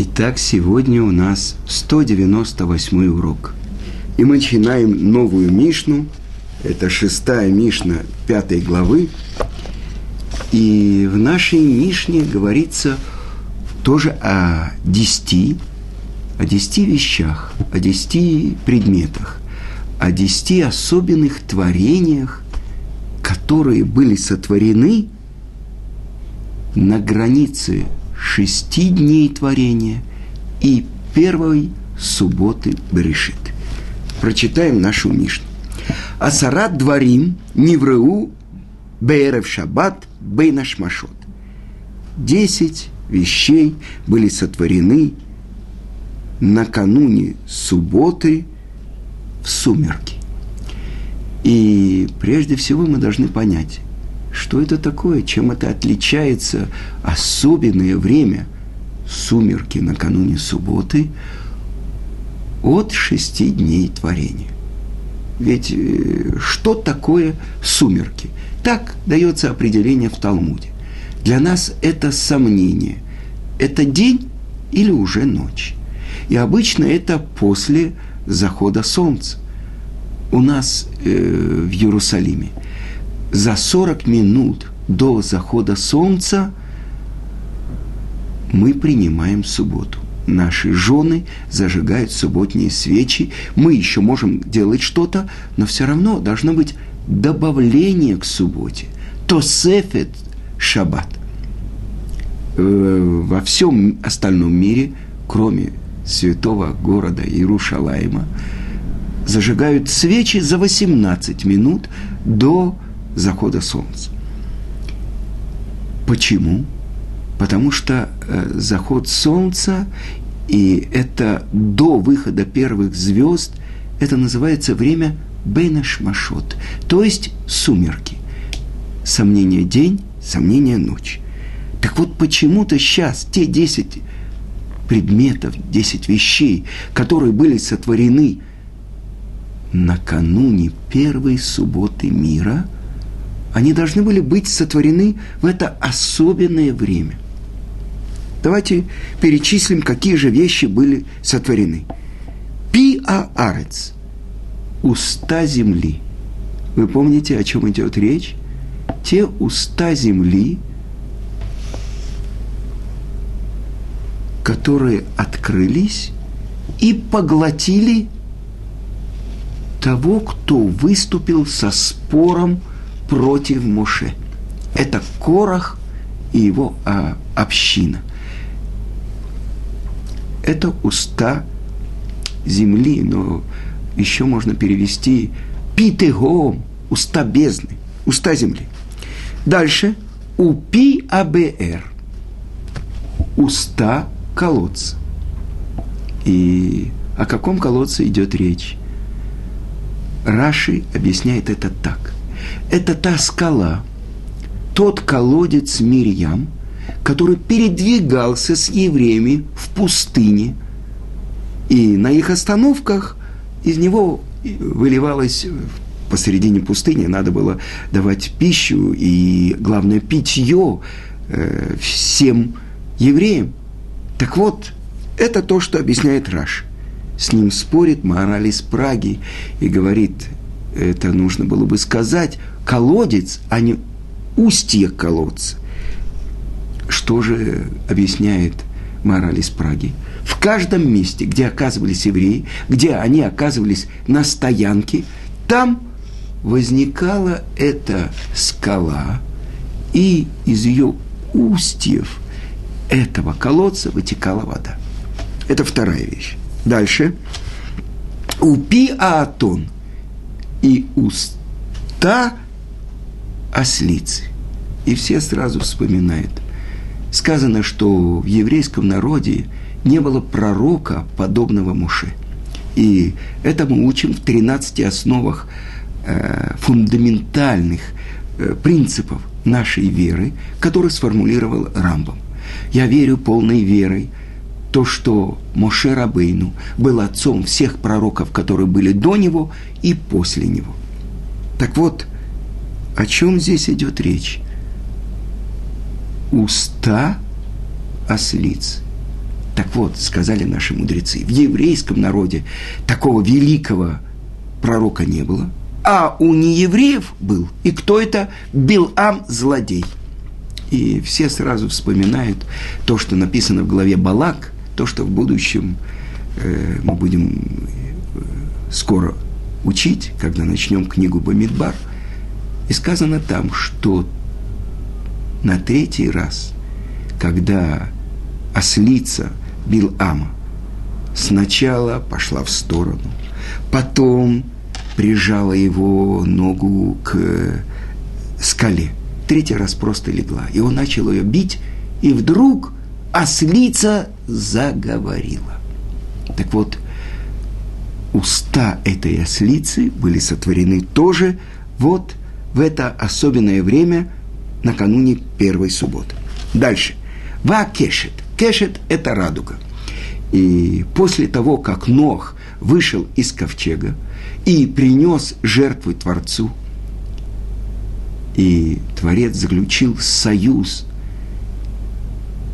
Итак, сегодня у нас 198 урок. И мы начинаем новую Мишну. Это шестая Мишна пятой главы. И в нашей Мишне говорится тоже о десяти, о десяти вещах, о десяти предметах, о десяти особенных творениях, которые были сотворены на границе шести дней творения и первой субботы Берешит. Прочитаем нашу Мишну. Асарат дворим невреу беерев шаббат бейнаш машот. Десять вещей были сотворены накануне субботы в сумерки. И прежде всего мы должны понять, что это такое? Чем это отличается особенное время сумерки накануне субботы от шести дней творения? Ведь э, что такое сумерки? Так дается определение в Талмуде. Для нас это сомнение. Это день или уже ночь? И обычно это после захода солнца. У нас э, в Иерусалиме – за 40 минут до захода солнца мы принимаем субботу. Наши жены зажигают субботние свечи. Мы еще можем делать что-то, но все равно должно быть добавление к субботе. То сефет шаббат. Э, во всем остальном мире, кроме святого города Иерушалайма, зажигают свечи за 18 минут до захода солнца. Почему? Потому что э, заход солнца и это до выхода первых звезд, это называется время Бейнашмашот, то есть сумерки. Сомнение день, сомнение ночь. Так вот, почему-то сейчас те 10 предметов, 10 вещей, которые были сотворены накануне первой субботы мира – они должны были быть сотворены в это особенное время. Давайте перечислим, какие же вещи были сотворены. Пи-а-арец – уста земли. Вы помните, о чем идет речь? Те уста земли, которые открылись и поглотили того, кто выступил со спором против Моше. Это Корах и его а, община. Это уста земли, но еще можно перевести питегом, уста бездны, уста земли. Дальше упи абр, уста колодца. И о каком колодце идет речь? Раши объясняет это так это та скала, тот колодец Мирьям, который передвигался с евреями в пустыне, и на их остановках из него выливалось посередине пустыни, надо было давать пищу и, главное, питье э, всем евреям. Так вот, это то, что объясняет Раш. С ним спорит Мораль из Праги и говорит, это нужно было бы сказать, колодец, а не устье колодца. Что же объясняет мораль из Праги? В каждом месте, где оказывались евреи, где они оказывались на стоянке, там возникала эта скала, и из ее устьев этого колодца вытекала вода. Это вторая вещь. Дальше. Упи Аатон и уста ослицы. И все сразу вспоминают. Сказано, что в еврейском народе не было пророка, подобного Муше. И это мы учим в 13 основах э, фундаментальных э, принципов нашей веры, которые сформулировал Рамбом. Я верю полной верой, то, что Моше Рабейну был отцом всех пророков, которые были до него и после него. Так вот, о чем здесь идет речь? Уста ослиц. Так вот, сказали наши мудрецы, в еврейском народе такого великого пророка не было, а у неевреев был. И кто это? Билам злодей. И все сразу вспоминают то, что написано в главе Балак, то, что в будущем э, мы будем э, скоро учить, когда начнем книгу Бамидбар. И сказано там, что на третий раз, когда ослица Билама сначала пошла в сторону, потом прижала его ногу к скале, третий раз просто легла, и он начал ее бить, и вдруг ослица заговорила. Так вот, уста этой ослицы были сотворены тоже вот в это особенное время накануне первой субботы. Дальше. Ва кешет. Кешет – это радуга. И после того, как Нох вышел из ковчега и принес жертву Творцу, и Творец заключил союз,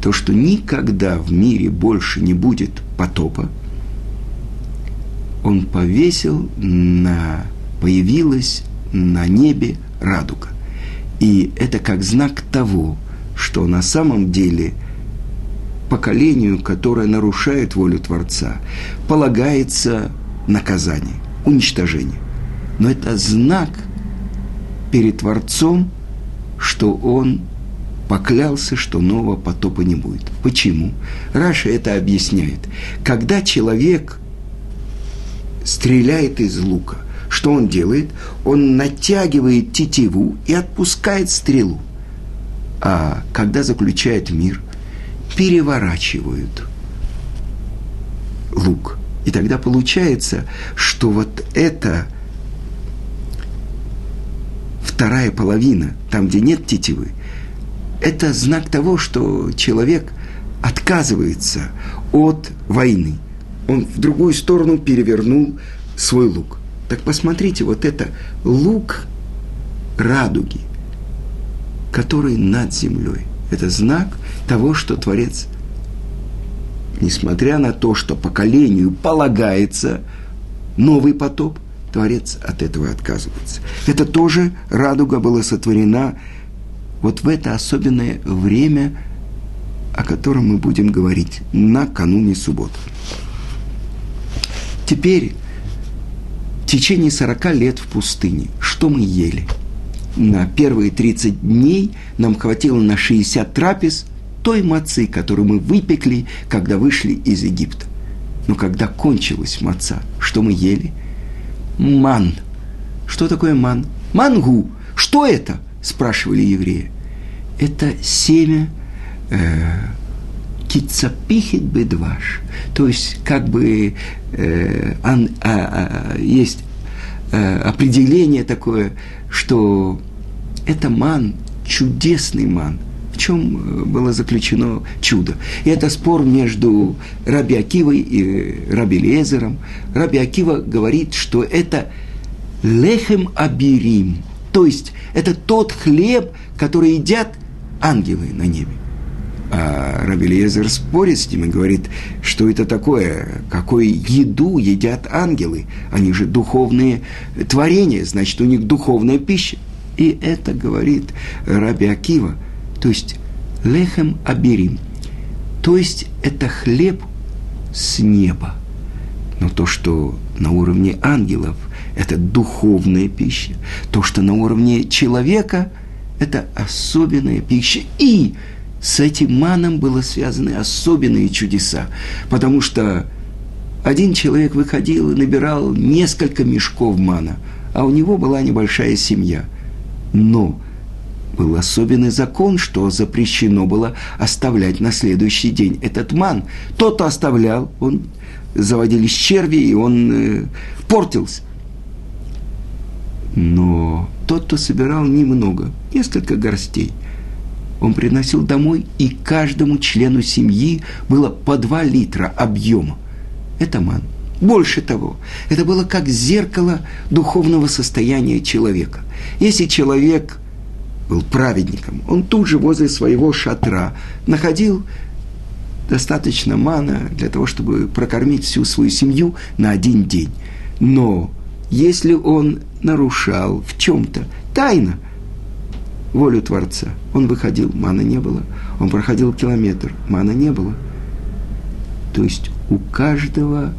то, что никогда в мире больше не будет потопа – он повесил на, появилась на небе радуга. И это как знак того, что на самом деле поколению, которое нарушает волю Творца, полагается наказание, уничтожение. Но это знак перед Творцом, что он поклялся, что нового потопа не будет. Почему? Раша это объясняет. Когда человек стреляет из лука. Что он делает? Он натягивает тетиву и отпускает стрелу. А когда заключает мир, переворачивают лук. И тогда получается, что вот это вторая половина, там, где нет тетивы, это знак того, что человек отказывается от войны он в другую сторону перевернул свой лук. Так посмотрите, вот это лук радуги, который над землей. Это знак того, что Творец, несмотря на то, что поколению полагается новый потоп, Творец от этого отказывается. Это тоже радуга была сотворена вот в это особенное время, о котором мы будем говорить накануне субботы. Теперь, в течение 40 лет в пустыне, что мы ели? На первые 30 дней нам хватило на 60 трапез той мацы, которую мы выпекли, когда вышли из Египта. Но когда кончилась маца, что мы ели? Ман. Что такое ман? Мангу. Что это? Спрашивали евреи. Это семя э, бедваш. То есть, как бы э, ан, а, а, есть э, определение такое, что это ман, чудесный ман. В чем э, было заключено чудо? И это спор между Раби Акивой и Раби Лезером. Раби Акива говорит, что это лехем абирим, то есть это тот хлеб, который едят ангелы на небе. А Рабелиезер спорит с ним и говорит, что это такое, какую еду едят ангелы. Они же духовные творения, значит, у них духовная пища. И это говорит Раби Акива, то есть лехем аберим, то есть это хлеб с неба. Но то, что на уровне ангелов, это духовная пища. То, что на уровне человека, это особенная пища. И с этим маном было связаны особенные чудеса, потому что один человек выходил и набирал несколько мешков мана, а у него была небольшая семья. Но был особенный закон, что запрещено было оставлять на следующий день этот ман. Тот, оставлял, он заводились черви, и он э, портился. Но тот, кто собирал немного, несколько горстей – он приносил домой, и каждому члену семьи было по два литра объема. Это ман. Больше того, это было как зеркало духовного состояния человека. Если человек был праведником, он тут же возле своего шатра находил достаточно мана для того, чтобы прокормить всю свою семью на один день. Но если он нарушал в чем-то тайно волю Творца, он выходил, мана не было. Он проходил километр, мана не было. То есть у каждого,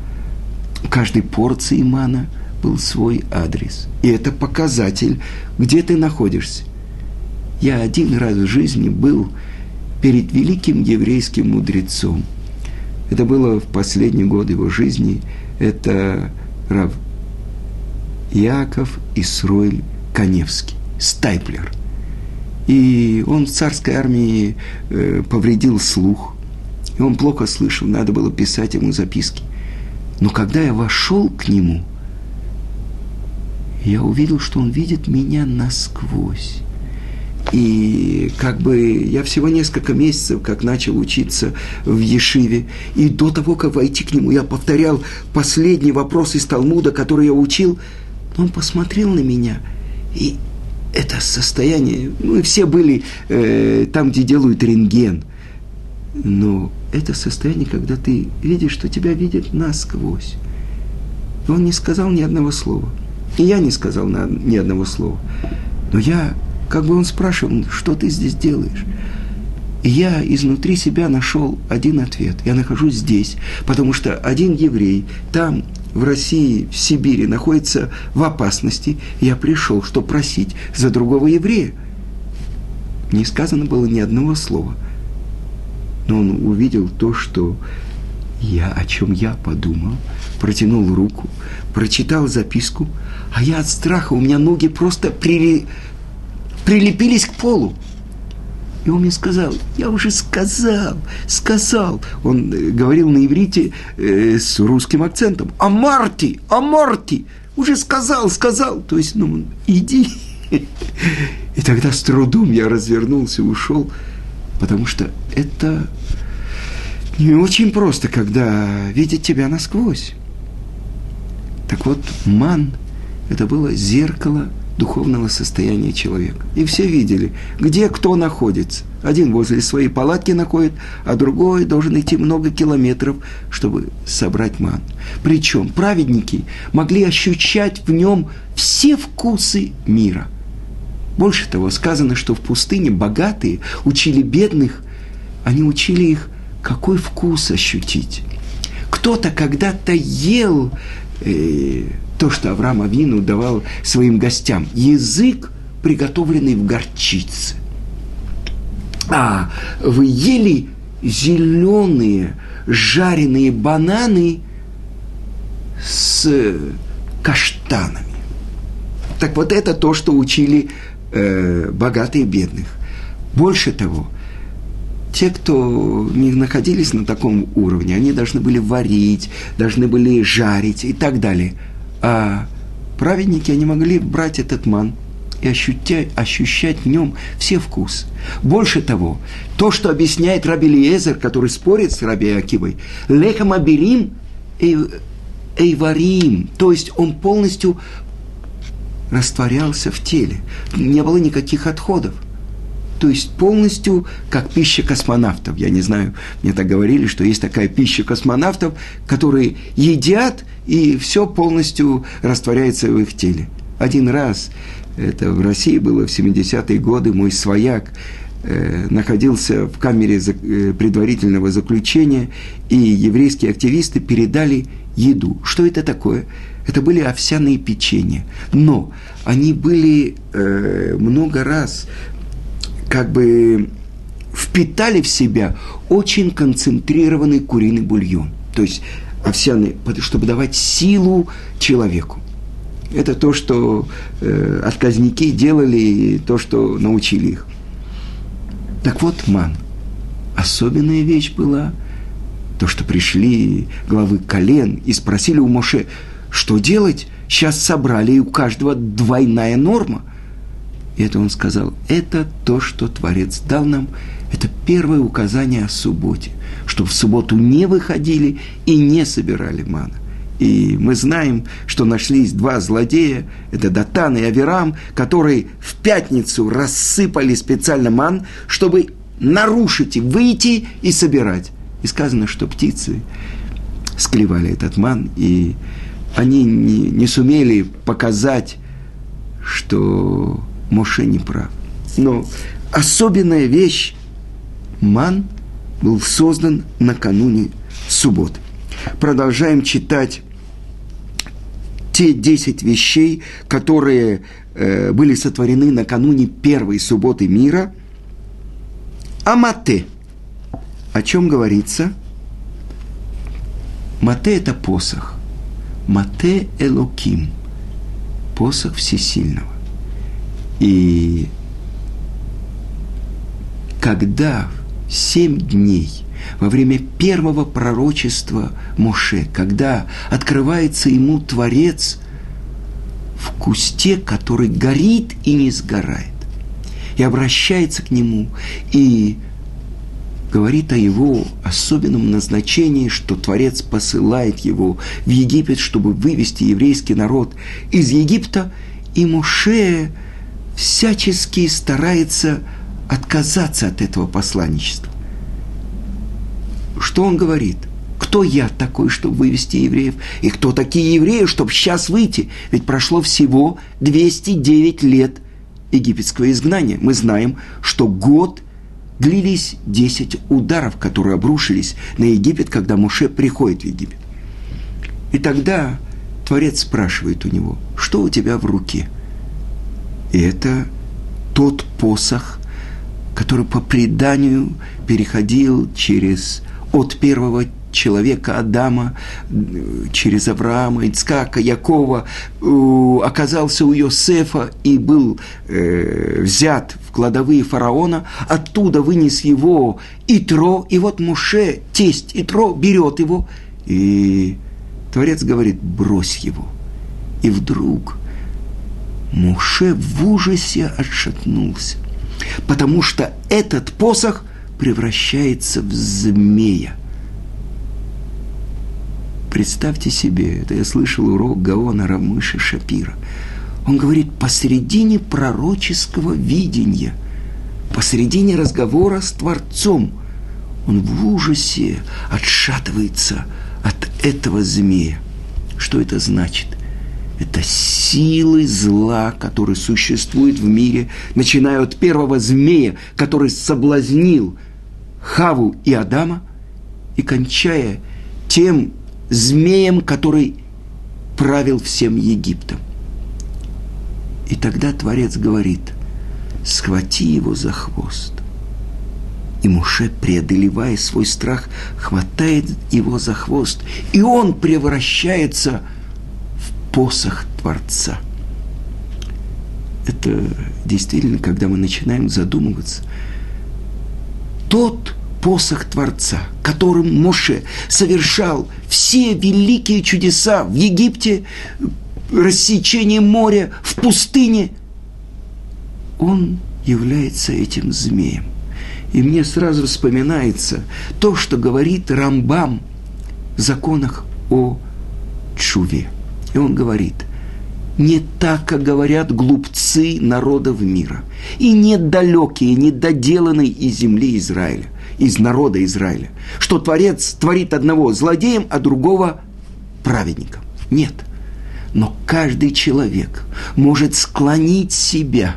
у каждой порции мана был свой адрес. И это показатель, где ты находишься. Я один раз в жизни был перед великим еврейским мудрецом. Это было в последний год его жизни. Это Рав Яков Исроиль Коневский, Стайплер. И он в царской армии э, повредил слух, и он плохо слышал, надо было писать ему записки. Но когда я вошел к нему, я увидел, что он видит меня насквозь. И как бы я всего несколько месяцев, как начал учиться в Ешиве, и до того, как войти к нему, я повторял последний вопрос из Талмуда, который я учил, он посмотрел на меня, и это состояние, мы все были э, там, где делают рентген, но это состояние, когда ты видишь, что тебя видят насквозь. И он не сказал ни одного слова. И я не сказал ни одного слова. Но я как бы он спрашивал, что ты здесь делаешь? Я изнутри себя нашел один ответ. Я нахожусь здесь, потому что один еврей там, в России, в Сибири, находится в опасности. Я пришел, чтобы просить за другого еврея. Не сказано было ни одного слова. Но он увидел то, что я, о чем я подумал, протянул руку, прочитал записку, а я от страха, у меня ноги просто при, прилепились к полу. И он мне сказал, я уже сказал, сказал. Он э, говорил на иврите э, с русским акцентом. А Марти, а Марти, уже сказал, сказал. То есть, ну, иди. И тогда с трудом я развернулся ушел, потому что это не очень просто, когда видит тебя насквозь. Так вот, ман – это было зеркало – духовного состояния человека. И все видели, где кто находится. Один возле своей палатки находит, а другой должен идти много километров, чтобы собрать ман. Причем праведники могли ощущать в нем все вкусы мира. Больше того, сказано, что в пустыне богатые учили бедных, они учили их, какой вкус ощутить. Кто-то когда-то ел э, то, что Авраам Авину давал своим гостям. Язык, приготовленный в горчице. А вы ели зеленые жареные бананы с каштанами. Так вот это то, что учили э, богатые бедных. Больше того, те, кто не находились на таком уровне, они должны были варить, должны были жарить и так далее – а праведники, они могли брать этот ман и ощутять, ощущать в нем все вкусы. Больше того, то, что объясняет Раби Лиезер, который спорит с Раби Акивой, лехам аберим эйварим, то есть он полностью растворялся в теле, не было никаких отходов. То есть полностью как пища космонавтов. Я не знаю, мне так говорили, что есть такая пища космонавтов, которые едят, и все полностью растворяется в их теле. Один раз, это в России было в 70-е годы, мой свояк э, находился в камере за, э, предварительного заключения, и еврейские активисты передали еду. Что это такое? Это были овсяные печенья. Но они были э, много раз как бы впитали в себя очень концентрированный куриный бульон. То есть овсяный, чтобы давать силу человеку. Это то, что э, отказники делали, и то, что научили их. Так вот, ман. Особенная вещь была то, что пришли главы колен и спросили у Моше, что делать? Сейчас собрали, и у каждого двойная норма – и это он сказал, это то, что Творец дал нам, это первое указание о субботе, что в субботу не выходили и не собирали мана. И мы знаем, что нашлись два злодея, это Датан и Аверам, которые в пятницу рассыпали специально ман, чтобы нарушить и выйти и собирать. И сказано, что птицы склевали этот ман, и они не, не сумели показать, что Моше не прав. Но особенная вещь, ман был создан накануне субботы. Продолжаем читать те десять вещей, которые э, были сотворены накануне первой субботы мира. Амате. О чем говорится? Мате – это посох. Мате Элоким. Посох Всесильного. И когда семь дней во время первого пророчества Моше, когда открывается ему Творец в кусте, который горит и не сгорает, и обращается к нему, и говорит о его особенном назначении, что Творец посылает его в Египет, чтобы вывести еврейский народ из Египта, и Моше всячески старается отказаться от этого посланничества. Что он говорит? Кто я такой, чтобы вывести евреев? И кто такие евреи, чтобы сейчас выйти? Ведь прошло всего 209 лет египетского изгнания. Мы знаем, что год длились 10 ударов, которые обрушились на Египет, когда Моше приходит в Египет. И тогда Творец спрашивает у него, что у тебя в руке? Это тот посох, который по преданию переходил через от первого человека Адама через Авраама, Ицкака, Якова оказался у Йосефа и был э, взят в кладовые фараона, оттуда вынес его Итро, и вот Муше, тесть Итро, берет его, и Творец говорит, брось его. И вдруг Муше в ужасе отшатнулся, потому что этот посох превращается в змея – Представьте себе, это я слышал урок Гаона Рамыша Шапира. Он говорит, посередине пророческого видения, посередине разговора с Творцом, он в ужасе отшатывается от этого змея. Что это значит? Это силы зла, которые существуют в мире, начиная от первого змея, который соблазнил Хаву и Адама, и кончая тем змеем, который правил всем Египтом. И тогда Творец говорит, схвати его за хвост. И Муше, преодолевая свой страх, хватает его за хвост, и он превращается в посох Творца. Это действительно, когда мы начинаем задумываться, тот посох Творца, которым Моше совершал все великие чудеса в Египте, рассечение моря, в пустыне, он является этим змеем. И мне сразу вспоминается то, что говорит Рамбам в законах о Чуве. И он говорит, не так, как говорят глупцы народов мира, и недалекие, недоделанные из земли Израиля из народа Израиля, что Творец творит одного злодеем, а другого праведником. Нет. Но каждый человек может склонить себя,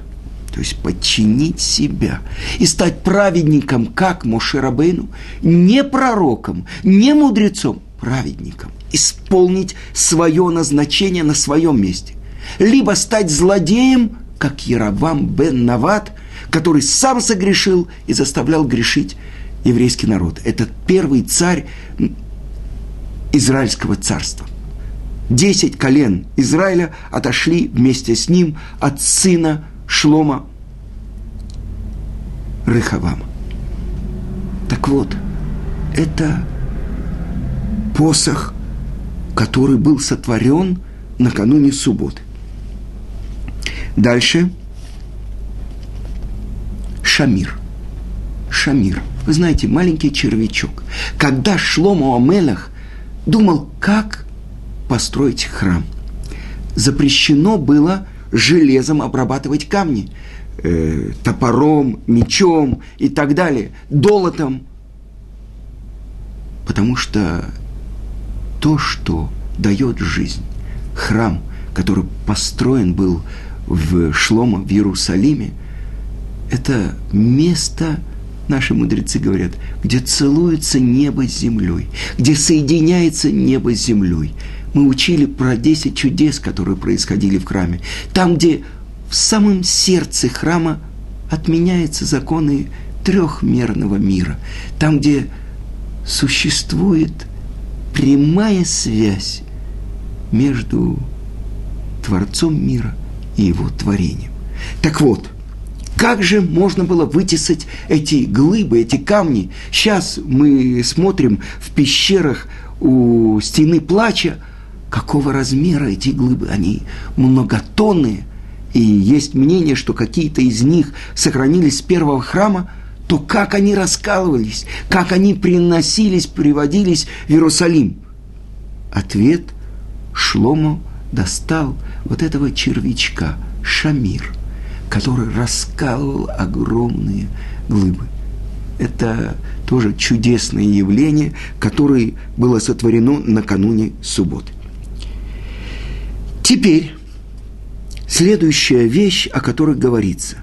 то есть подчинить себя и стать праведником, как Мошерабейну, не пророком, не мудрецом, праведником, исполнить свое назначение на своем месте. Либо стать злодеем, как Яровам бен Нават, который сам согрешил и заставлял грешить еврейский народ. Это первый царь Израильского царства. Десять колен Израиля отошли вместе с ним от сына Шлома Рыхавама. Так вот, это посох, который был сотворен накануне субботы. Дальше Шамир. Шамир – вы знаете, маленький червячок. Когда Шломо Амелах думал, как построить храм, запрещено было железом обрабатывать камни, э, топором, мечом и так далее, долотом. Потому что то, что дает жизнь, храм, который построен был в Шлома, в Иерусалиме, это место, наши мудрецы говорят, где целуется небо с землей, где соединяется небо с землей. Мы учили про 10 чудес, которые происходили в храме. Там, где в самом сердце храма отменяются законы трехмерного мира. Там, где существует прямая связь между Творцом мира и его творением. Так вот, как же можно было вытесать эти глыбы, эти камни? Сейчас мы смотрим в пещерах у стены плача, какого размера эти глыбы? Они многотонные. И есть мнение, что какие-то из них сохранились с первого храма, то как они раскалывались, как они приносились, приводились в Иерусалим? Ответ Шлому достал вот этого червячка, Шамир, который раскалывал огромные глыбы. Это тоже чудесное явление, которое было сотворено накануне субботы. Теперь следующая вещь, о которой говорится.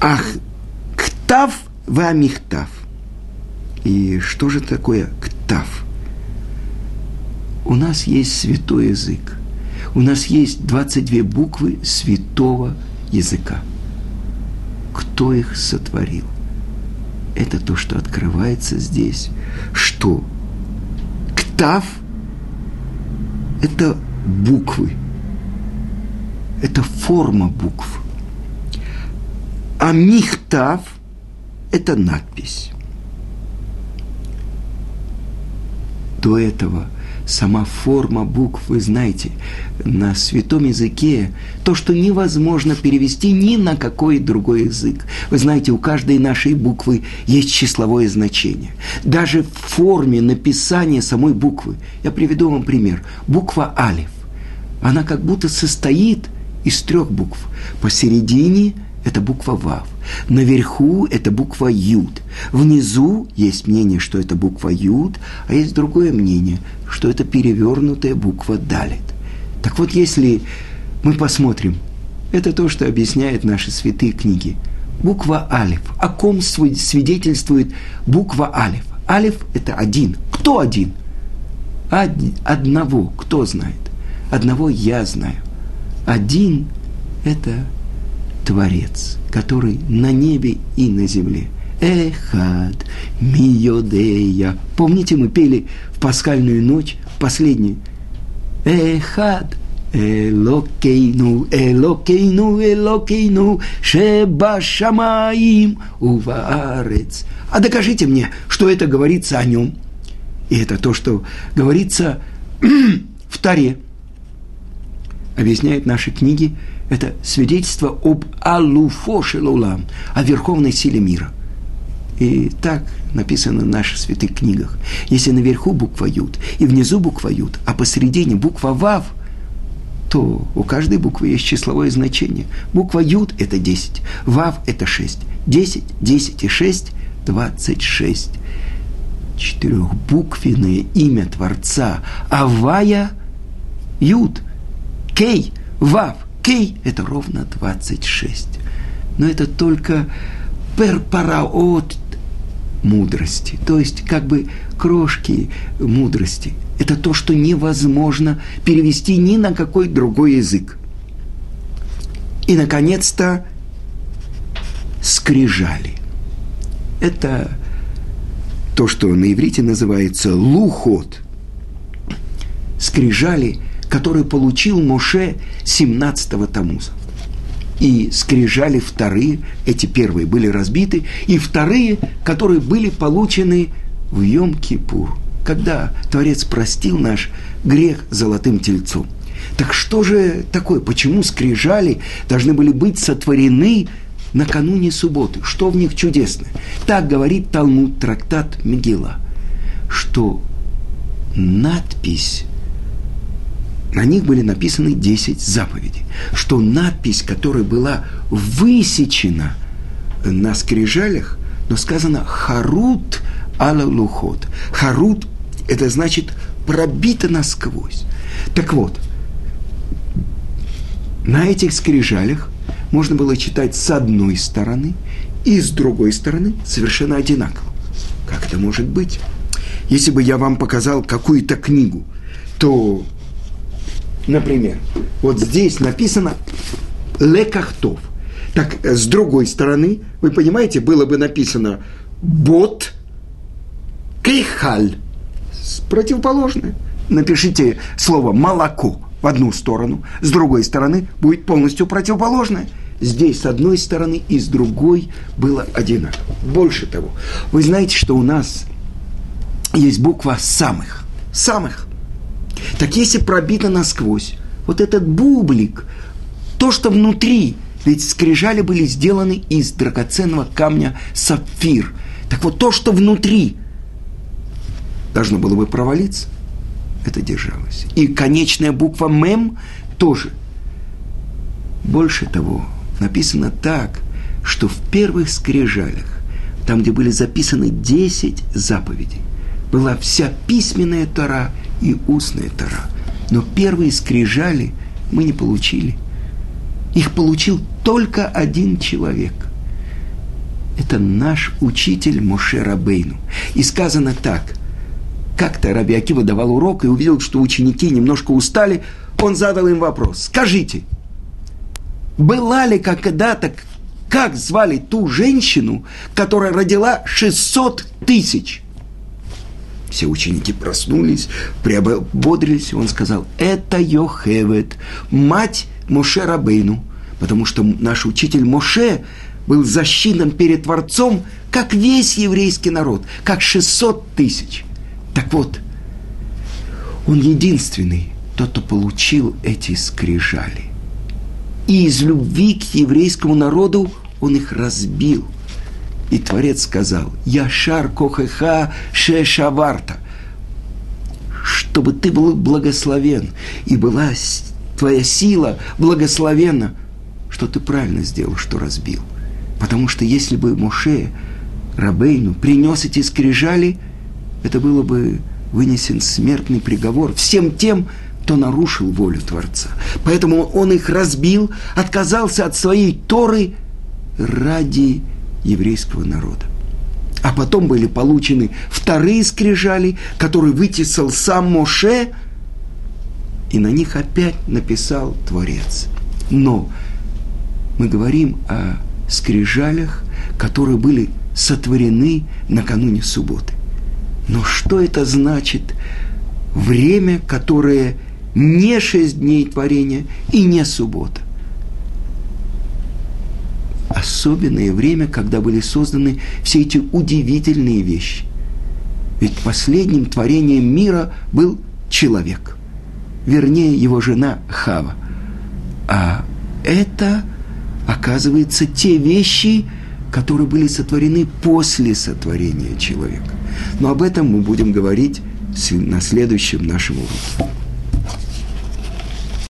Ах, ктав вамихтав. И что же такое ктав? У нас есть святой язык. У нас есть 22 буквы святого языка. Кто их сотворил? Это то, что открывается здесь. Что? Ктав – это буквы. Это форма букв. А михтав – это надпись. До этого – сама форма букв, вы знаете, на святом языке то, что невозможно перевести ни на какой другой язык. Вы знаете, у каждой нашей буквы есть числовое значение. Даже в форме написания самой буквы. Я приведу вам пример. Буква Алиф. Она как будто состоит из трех букв. Посередине – это буква Вав. Наверху это буква Юд. Внизу есть мнение, что это буква Юд, а есть другое мнение, что это перевернутая буква Далит. Так вот, если мы посмотрим, это то, что объясняет наши святые книги. Буква Алиф. О ком свидетельствует буква Алиф? Алиф – это один. Кто один? Одного. Кто знает? Одного я знаю. Один – это Творец, который на небе и на земле. Эхад, миодея. Помните, мы пели в пасхальную ночь, последнюю. Эхад, Элокейну, Элокейну, Элокейну, Шеба Шамаим, Уваарец. А докажите мне, что это говорится о нем. И это то, что говорится в Таре. Объясняют наши книги – это свидетельство об Алуфо Шелулам, о верховной силе мира. И так написано в наших святых книгах. Если наверху буква Юд и внизу буква Юд, а посередине буква Вав, то у каждой буквы есть числовое значение. Буква Юд – это 10, Вав – это 6. 10, 10 и 6 – 26. Четырехбуквенное имя Творца. Авая – Юд, Кей, Вав – Кей – это ровно 26. Но это только перпараот мудрости, то есть как бы крошки мудрости. Это то, что невозможно перевести ни на какой другой язык. И, наконец-то, скрижали. Это то, что на иврите называется лухот. Скрижали – который получил Моше 17-го Тамуза. И скрижали вторые, эти первые были разбиты, и вторые, которые были получены в Йом-Кипур, когда Творец простил наш грех золотым тельцом. Так что же такое? Почему скрижали должны были быть сотворены накануне субботы? Что в них чудесное? Так говорит Талмуд, трактат Мегила, что надпись на них были написаны 10 заповедей. Что надпись, которая была высечена на скрижалях, но сказано «Харут ала лухот. Харут – это значит пробито насквозь. Так вот, на этих скрижалях можно было читать с одной стороны и с другой стороны совершенно одинаково. Как это может быть? Если бы я вам показал какую-то книгу, то, например, вот здесь написано «лекахтов». Так, с другой стороны, вы понимаете, было бы написано «бот кейхаль». Противоположное. Напишите слово «молоко» в одну сторону, с другой стороны будет полностью противоположное. Здесь с одной стороны и с другой было одинаково. Больше того, вы знаете, что у нас есть буква самых. Самых. Так если пробито насквозь, вот этот бублик, то, что внутри, ведь скрижали были сделаны из драгоценного камня сапфир. Так вот, то, что внутри должно было бы провалиться, это держалось. И конечная буква «мем» тоже. Больше того, написано так, что в первых скрижалях, там, где были записаны 10 заповедей, была вся письменная Тора и устная Тора. Но первые скрижали мы не получили. Их получил только один человек. Это наш учитель Моше Рабейну. И сказано так. Как-то Раби Акива давал урок и увидел, что ученики немножко устали. Он задал им вопрос. Скажите, была ли когда-то, как звали ту женщину, которая родила 600 тысяч? Все ученики проснулись, приободрились, и он сказал, это Йохевет, мать Моше Рабейну, потому что наш учитель Моше был защитным перед Творцом, как весь еврейский народ, как 600 тысяч. Так вот, он единственный, тот, кто получил эти скрижали. И из любви к еврейскому народу он их разбил – и Творец сказал, «Яшар кохеха шешаварта», чтобы ты был благословен, и была твоя сила благословена, что ты правильно сделал, что разбил. Потому что если бы Моше Рабейну принес эти скрижали, это было бы вынесен смертный приговор всем тем, кто нарушил волю Творца. Поэтому он их разбил, отказался от своей Торы ради еврейского народа. А потом были получены вторые скрижали, которые вытесал сам Моше, и на них опять написал Творец. Но мы говорим о скрижалях, которые были сотворены накануне субботы. Но что это значит? Время, которое не шесть дней творения и не суббота особенное время, когда были созданы все эти удивительные вещи. Ведь последним творением мира был человек, вернее, его жена Хава. А это, оказывается, те вещи, которые были сотворены после сотворения человека. Но об этом мы будем говорить на следующем нашем уроке.